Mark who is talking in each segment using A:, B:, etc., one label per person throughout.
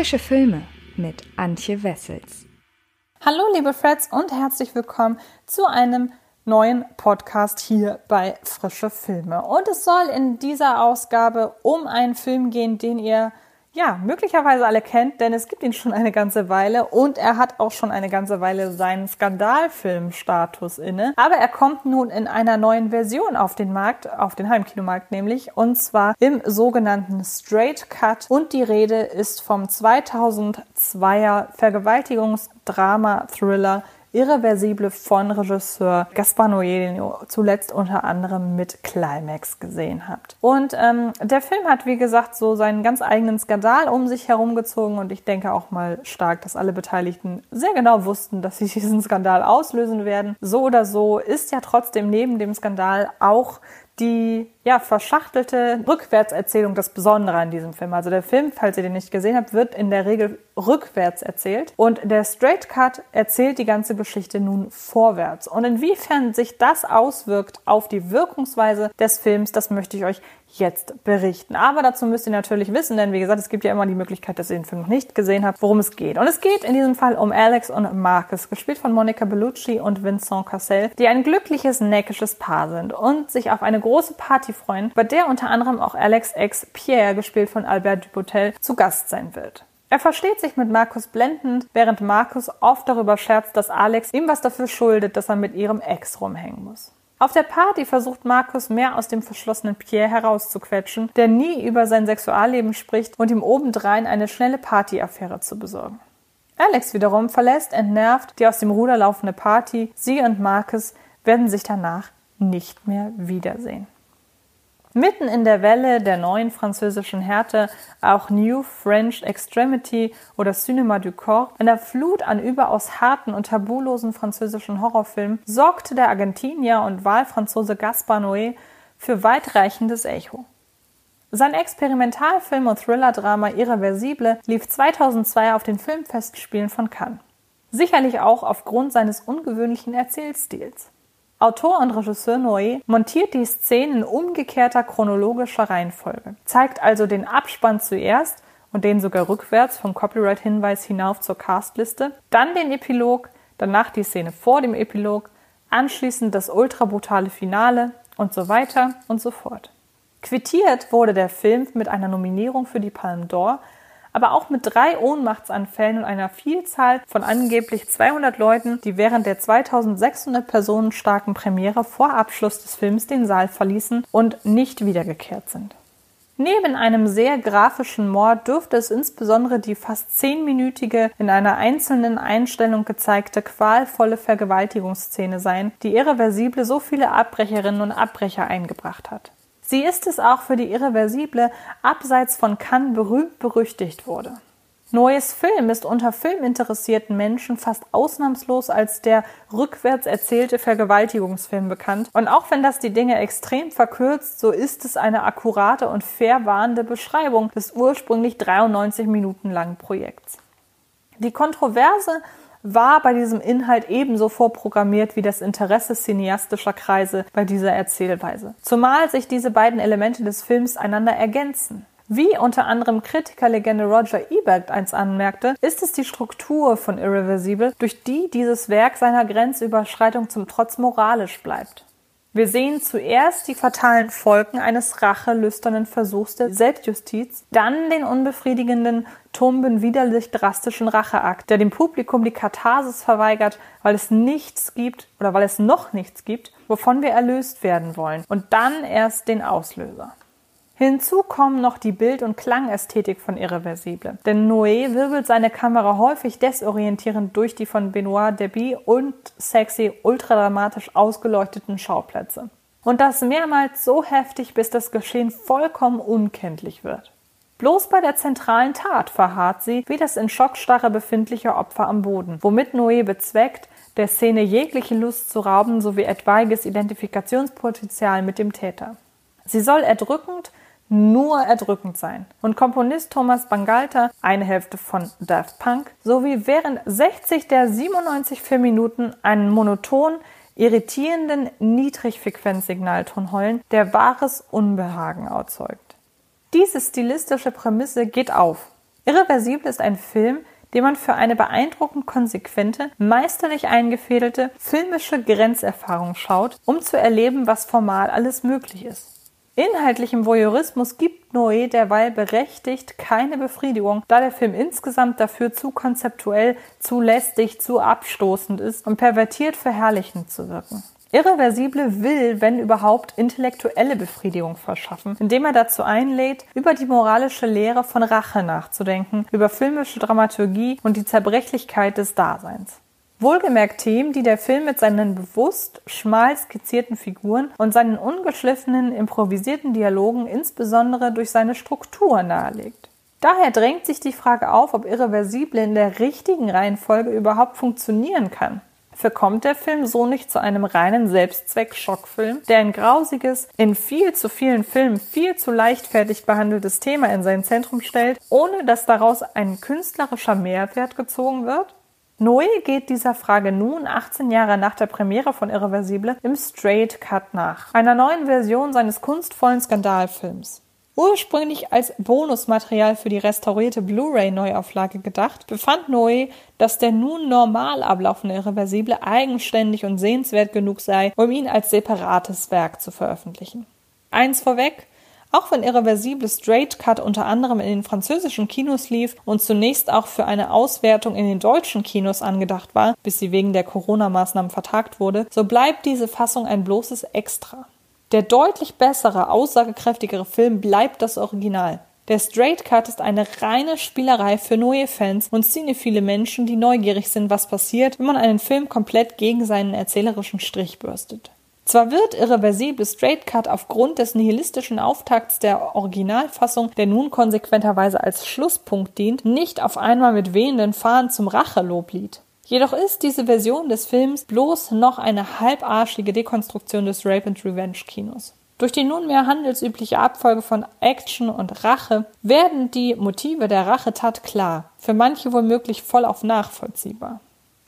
A: Frische Filme mit Antje Wessels.
B: Hallo liebe Freds und herzlich willkommen zu einem neuen Podcast hier bei Frische Filme. Und es soll in dieser Ausgabe um einen Film gehen, den ihr ja, möglicherweise alle kennt, denn es gibt ihn schon eine ganze Weile und er hat auch schon eine ganze Weile seinen Skandalfilmstatus inne. Aber er kommt nun in einer neuen Version auf den Markt, auf den Heimkinomarkt nämlich, und zwar im sogenannten Straight Cut und die Rede ist vom 2002er Vergewaltigungsdrama-Thriller Irreversible von Regisseur Gaspar Noé, den ihr zuletzt unter anderem mit Climax gesehen habt. Und ähm, der Film hat, wie gesagt, so seinen ganz eigenen Skandal um sich herumgezogen und ich denke auch mal stark, dass alle Beteiligten sehr genau wussten, dass sie diesen Skandal auslösen werden. So oder so ist ja trotzdem neben dem Skandal auch die ja, verschachtelte Rückwärtserzählung das Besondere an diesem Film. Also der Film, falls ihr den nicht gesehen habt, wird in der Regel rückwärts erzählt und der Straight Cut erzählt die ganze Geschichte nun vorwärts. Und inwiefern sich das auswirkt auf die Wirkungsweise des Films, das möchte ich euch jetzt berichten. Aber dazu müsst ihr natürlich wissen, denn wie gesagt, es gibt ja immer die Möglichkeit, dass ihr den Film noch nicht gesehen habt, worum es geht. Und es geht in diesem Fall um Alex und Marcus, gespielt von Monica Bellucci und Vincent Cassel, die ein glückliches, neckisches Paar sind und sich auf eine große Party Party freuen, bei der unter anderem auch Alex ex Pierre, gespielt von Albert Dupotel, zu Gast sein wird. Er versteht sich mit Markus blendend, während Markus oft darüber scherzt, dass Alex ihm was dafür schuldet, dass er mit ihrem Ex rumhängen muss. Auf der Party versucht Markus mehr aus dem verschlossenen Pierre herauszuquetschen, der nie über sein Sexualleben spricht und ihm obendrein eine schnelle Partyaffäre zu besorgen. Alex wiederum verlässt entnervt die aus dem Ruder laufende Party. Sie und Markus werden sich danach nicht mehr wiedersehen. Mitten in der Welle der neuen französischen Härte, auch New French Extremity oder Cinema du Corps, einer Flut an überaus harten und tabulosen französischen Horrorfilmen, sorgte der Argentinier und Wahlfranzose Gaspar Noé für weitreichendes Echo. Sein Experimentalfilm und Thriller-Drama Irreversible lief 2002 auf den Filmfestspielen von Cannes. Sicherlich auch aufgrund seines ungewöhnlichen Erzählstils. Autor und Regisseur Noé montiert die Szenen in umgekehrter chronologischer Reihenfolge, zeigt also den Abspann zuerst und den sogar rückwärts vom Copyright-Hinweis hinauf zur Castliste, dann den Epilog, danach die Szene vor dem Epilog, anschließend das ultrabrutale Finale und so weiter und so fort. Quittiert wurde der Film mit einer Nominierung für die Palme d'Or aber auch mit drei Ohnmachtsanfällen und einer Vielzahl von angeblich 200 Leuten, die während der 2600 Personen starken Premiere vor Abschluss des Films den Saal verließen und nicht wiedergekehrt sind. Neben einem sehr grafischen Mord dürfte es insbesondere die fast zehnminütige, in einer einzelnen Einstellung gezeigte qualvolle Vergewaltigungsszene sein, die irreversible so viele Abbrecherinnen und Abbrecher eingebracht hat. Sie ist es auch für die Irreversible abseits von Cannes berühmt berüchtigt wurde. Neues Film ist unter filminteressierten Menschen fast ausnahmslos als der rückwärts erzählte Vergewaltigungsfilm bekannt. Und auch wenn das die Dinge extrem verkürzt, so ist es eine akkurate und fair warnende Beschreibung des ursprünglich 93 Minuten langen Projekts. Die Kontroverse war bei diesem Inhalt ebenso vorprogrammiert wie das Interesse cineastischer Kreise bei dieser Erzählweise. Zumal sich diese beiden Elemente des Films einander ergänzen. Wie unter anderem Kritikerlegende Roger Ebert eins anmerkte, ist es die Struktur von Irreversible, durch die dieses Werk seiner Grenzüberschreitung zum Trotz moralisch bleibt. Wir sehen zuerst die fatalen Folgen eines rachelüsternen Versuchs der Selbstjustiz, dann den unbefriedigenden, tumben, widerlich drastischen Racheakt, der dem Publikum die Katharsis verweigert, weil es nichts gibt oder weil es noch nichts gibt, wovon wir erlöst werden wollen, und dann erst den Auslöser. Hinzu kommen noch die Bild- und Klangästhetik von Irreversible. Denn Noé wirbelt seine Kamera häufig desorientierend durch die von Benoit Deby und sexy, ultradramatisch ausgeleuchteten Schauplätze. Und das mehrmals so heftig, bis das Geschehen vollkommen unkenntlich wird. Bloß bei der zentralen Tat verharrt sie, wie das in Schockstarre befindliche Opfer am Boden, womit Noé bezweckt, der Szene jegliche Lust zu rauben sowie etwaiges Identifikationspotenzial mit dem Täter. Sie soll erdrückend, nur erdrückend sein. Und Komponist Thomas Bangalter, eine Hälfte von Daft Punk, sowie während 60 der 97 Filmminuten einen monoton, irritierenden Niedrigfrequenzsignalton heulen, der wahres Unbehagen erzeugt. Diese stilistische Prämisse geht auf. Irreversibel ist ein Film, den man für eine beeindruckend konsequente, meisterlich eingefädelte filmische Grenzerfahrung schaut, um zu erleben, was formal alles möglich ist. Inhaltlichem Voyeurismus gibt Noé derweil berechtigt keine Befriedigung, da der Film insgesamt dafür zu konzeptuell, zu lästig, zu abstoßend ist und pervertiert verherrlichend zu wirken. Irreversible will, wenn überhaupt, intellektuelle Befriedigung verschaffen, indem er dazu einlädt, über die moralische Lehre von Rache nachzudenken, über filmische Dramaturgie und die Zerbrechlichkeit des Daseins. Wohlgemerkt Themen, die der Film mit seinen bewusst schmal skizzierten Figuren und seinen ungeschliffenen, improvisierten Dialogen insbesondere durch seine Struktur nahelegt. Daher drängt sich die Frage auf, ob Irreversible in der richtigen Reihenfolge überhaupt funktionieren kann. Verkommt der Film so nicht zu einem reinen Selbstzweck-Schockfilm, der ein grausiges, in viel zu vielen Filmen viel zu leichtfertig behandeltes Thema in sein Zentrum stellt, ohne dass daraus ein künstlerischer Mehrwert gezogen wird? Noé geht dieser Frage nun 18 Jahre nach der Premiere von Irreversible im Straight Cut nach, einer neuen Version seines kunstvollen Skandalfilms. Ursprünglich als Bonusmaterial für die restaurierte Blu-ray-Neuauflage gedacht, befand Noé, dass der nun normal ablaufende Irreversible eigenständig und sehenswert genug sei, um ihn als separates Werk zu veröffentlichen. Eins vorweg, auch wenn Irreversible Straight Cut unter anderem in den französischen Kinos lief und zunächst auch für eine Auswertung in den deutschen Kinos angedacht war, bis sie wegen der Corona-Maßnahmen vertagt wurde, so bleibt diese Fassung ein bloßes Extra. Der deutlich bessere, aussagekräftigere Film bleibt das Original. Der Straight Cut ist eine reine Spielerei für neue Fans und cinephile Menschen, die neugierig sind, was passiert, wenn man einen Film komplett gegen seinen erzählerischen Strich bürstet. Zwar wird irreversible Straight Cut aufgrund des nihilistischen Auftakts der Originalfassung, der nun konsequenterweise als Schlusspunkt dient, nicht auf einmal mit wehenden Fahnen zum Racheloblied. Jedoch ist diese Version des Films bloß noch eine halbarschige Dekonstruktion des Rape and Revenge Kinos. Durch die nunmehr handelsübliche Abfolge von Action und Rache werden die Motive der Rachetat klar, für manche womöglich voll auf nachvollziehbar.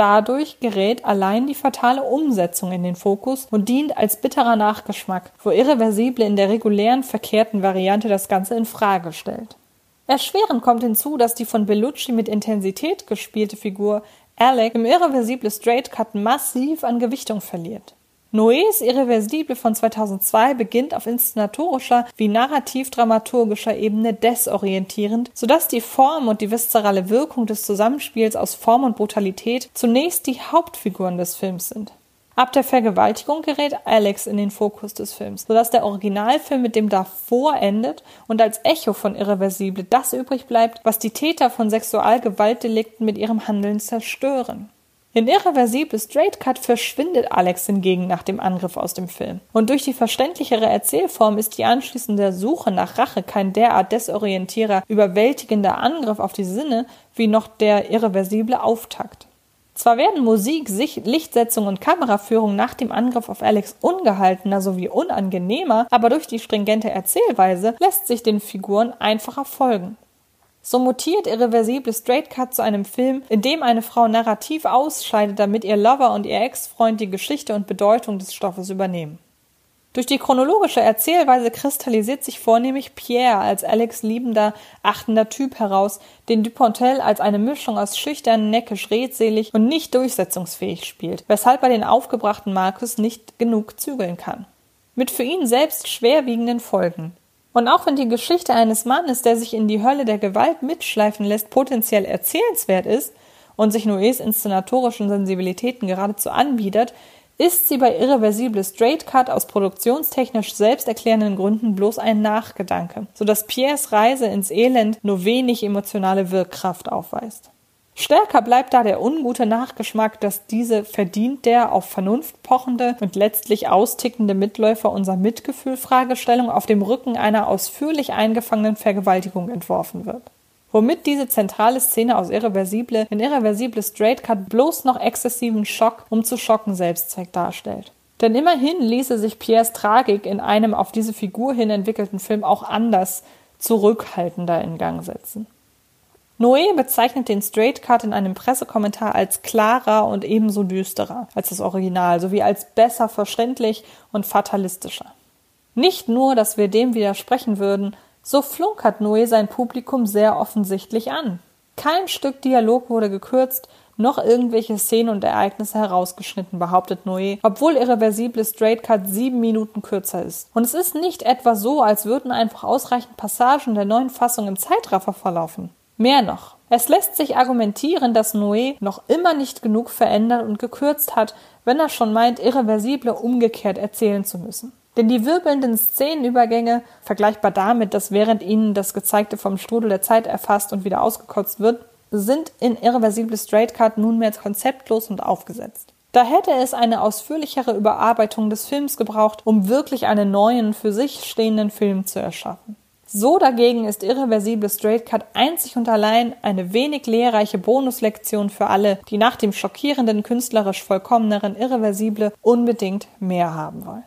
B: Dadurch gerät allein die fatale Umsetzung in den Fokus und dient als bitterer Nachgeschmack, wo Irreversible in der regulären verkehrten Variante das Ganze in Frage stellt. Erschwerend kommt hinzu, dass die von Bellucci mit Intensität gespielte Figur Alec im irreversible Straight Cut massiv an Gewichtung verliert. Noés Irreversible von 2002 beginnt auf inszenatorischer wie narrativ-dramaturgischer Ebene desorientierend, sodass die Form und die viszerale Wirkung des Zusammenspiels aus Form und Brutalität zunächst die Hauptfiguren des Films sind. Ab der Vergewaltigung gerät Alex in den Fokus des Films, sodass der Originalfilm mit dem davor endet und als Echo von Irreversible das übrig bleibt, was die Täter von Sexualgewaltdelikten mit ihrem Handeln zerstören. In Irreversible Straight Cut verschwindet Alex hingegen nach dem Angriff aus dem Film. Und durch die verständlichere Erzählform ist die anschließende Suche nach Rache kein derart desorientierer, überwältigender Angriff auf die Sinne wie noch der irreversible Auftakt. Zwar werden Musik, Lichtsetzung und Kameraführung nach dem Angriff auf Alex ungehaltener sowie unangenehmer, aber durch die stringente Erzählweise lässt sich den Figuren einfacher folgen. So mutiert irreversible Straight Cut zu einem Film, in dem eine Frau narrativ ausscheidet, damit ihr Lover und ihr Ex-Freund die Geschichte und Bedeutung des Stoffes übernehmen. Durch die chronologische Erzählweise kristallisiert sich vornehmlich Pierre als Alex liebender, achtender Typ heraus, den Dupontel als eine Mischung aus schüchtern, neckisch, redselig und nicht durchsetzungsfähig spielt, weshalb er den aufgebrachten Markus nicht genug zügeln kann. Mit für ihn selbst schwerwiegenden Folgen. Und auch wenn die Geschichte eines Mannes, der sich in die Hölle der Gewalt mitschleifen lässt, potenziell erzählenswert ist und sich Noés inszenatorischen Sensibilitäten geradezu anbietet, ist sie bei Irreversible Straight Cut aus produktionstechnisch selbsterklärenden Gründen bloß ein Nachgedanke, sodass Pierres Reise ins Elend nur wenig emotionale Wirkkraft aufweist. Stärker bleibt da der ungute Nachgeschmack, dass diese verdient der auf Vernunft pochende und letztlich austickende Mitläufer unserer Mitgefühl-Fragestellung auf dem Rücken einer ausführlich eingefangenen Vergewaltigung entworfen wird womit diese zentrale Szene aus Irreversible in Irreversible Straight Cut bloß noch exzessiven Schock, um zu schocken, Selbstzweck darstellt. Denn immerhin ließe sich Pierres Tragik in einem auf diese Figur hin entwickelten Film auch anders, zurückhaltender in Gang setzen. Noé bezeichnet den Straight Cut in einem Pressekommentar als klarer und ebenso düsterer als das Original, sowie als besser verständlich und fatalistischer. Nicht nur, dass wir dem widersprechen würden, so flunkert Noé sein Publikum sehr offensichtlich an. Kein Stück Dialog wurde gekürzt, noch irgendwelche Szenen und Ereignisse herausgeschnitten, behauptet Noé, obwohl irreversible Straight Cut sieben Minuten kürzer ist. Und es ist nicht etwa so, als würden einfach ausreichend Passagen der neuen Fassung im Zeitraffer verlaufen. Mehr noch. Es lässt sich argumentieren, dass Noé noch immer nicht genug verändert und gekürzt hat, wenn er schon meint, irreversible umgekehrt erzählen zu müssen. Denn die wirbelnden Szenenübergänge, vergleichbar damit, dass während ihnen das Gezeigte vom Strudel der Zeit erfasst und wieder ausgekotzt wird, sind in irreversible Straight Cut nunmehr konzeptlos und aufgesetzt. Da hätte es eine ausführlichere Überarbeitung des Films gebraucht, um wirklich einen neuen, für sich stehenden Film zu erschaffen. So dagegen ist irreversible Straight Cut einzig und allein eine wenig lehrreiche Bonuslektion für alle, die nach dem schockierenden, künstlerisch vollkommeneren Irreversible unbedingt mehr haben wollen.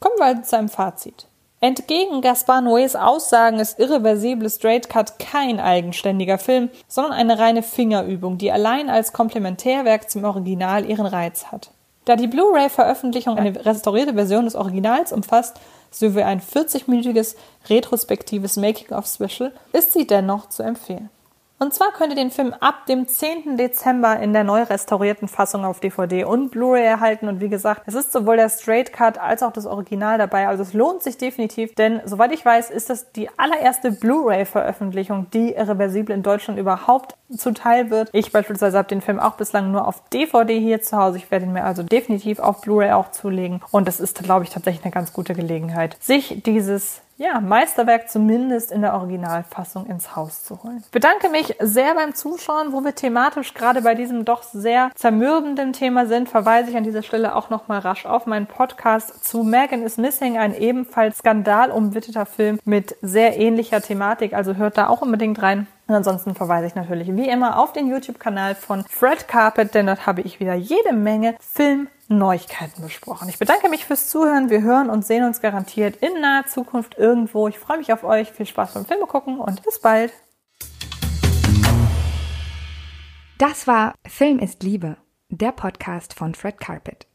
B: Kommen wir also zu einem Fazit. Entgegen Gaspar Noés Aussagen ist Irreversible Straight Cut kein eigenständiger Film, sondern eine reine Fingerübung, die allein als Komplementärwerk zum Original ihren Reiz hat. Da die Blu-ray-Veröffentlichung eine restaurierte Version des Originals umfasst, sowie ein 40-minütiges retrospektives Making-of-Special, ist sie dennoch zu empfehlen. Und zwar könnt ihr den Film ab dem 10. Dezember in der neu restaurierten Fassung auf DVD und Blu-ray erhalten. Und wie gesagt, es ist sowohl der Straight Cut als auch das Original dabei. Also es lohnt sich definitiv, denn soweit ich weiß, ist das die allererste Blu-ray-Veröffentlichung, die irreversibel in Deutschland überhaupt zuteil wird. Ich beispielsweise habe den Film auch bislang nur auf DVD hier zu Hause. Ich werde ihn mir also definitiv auf Blu-ray auch zulegen. Und das ist, glaube ich, tatsächlich eine ganz gute Gelegenheit, sich dieses ja, Meisterwerk zumindest in der Originalfassung ins Haus zu holen. Ich bedanke mich sehr beim Zuschauen, wo wir thematisch gerade bei diesem doch sehr zermürbenden Thema sind, verweise ich an dieser Stelle auch nochmal rasch auf meinen Podcast zu Megan is Missing, ein ebenfalls skandalumwitteter Film mit sehr ähnlicher Thematik, also hört da auch unbedingt rein. Und ansonsten verweise ich natürlich wie immer auf den YouTube-Kanal von Fred Carpet, denn dort habe ich wieder jede Menge Film Neuigkeiten besprochen. Ich bedanke mich fürs Zuhören. Wir hören und sehen uns garantiert in naher Zukunft irgendwo. Ich freue mich auf euch. Viel Spaß beim Filme gucken und bis bald.
A: Das war Film ist Liebe, der Podcast von Fred Carpet.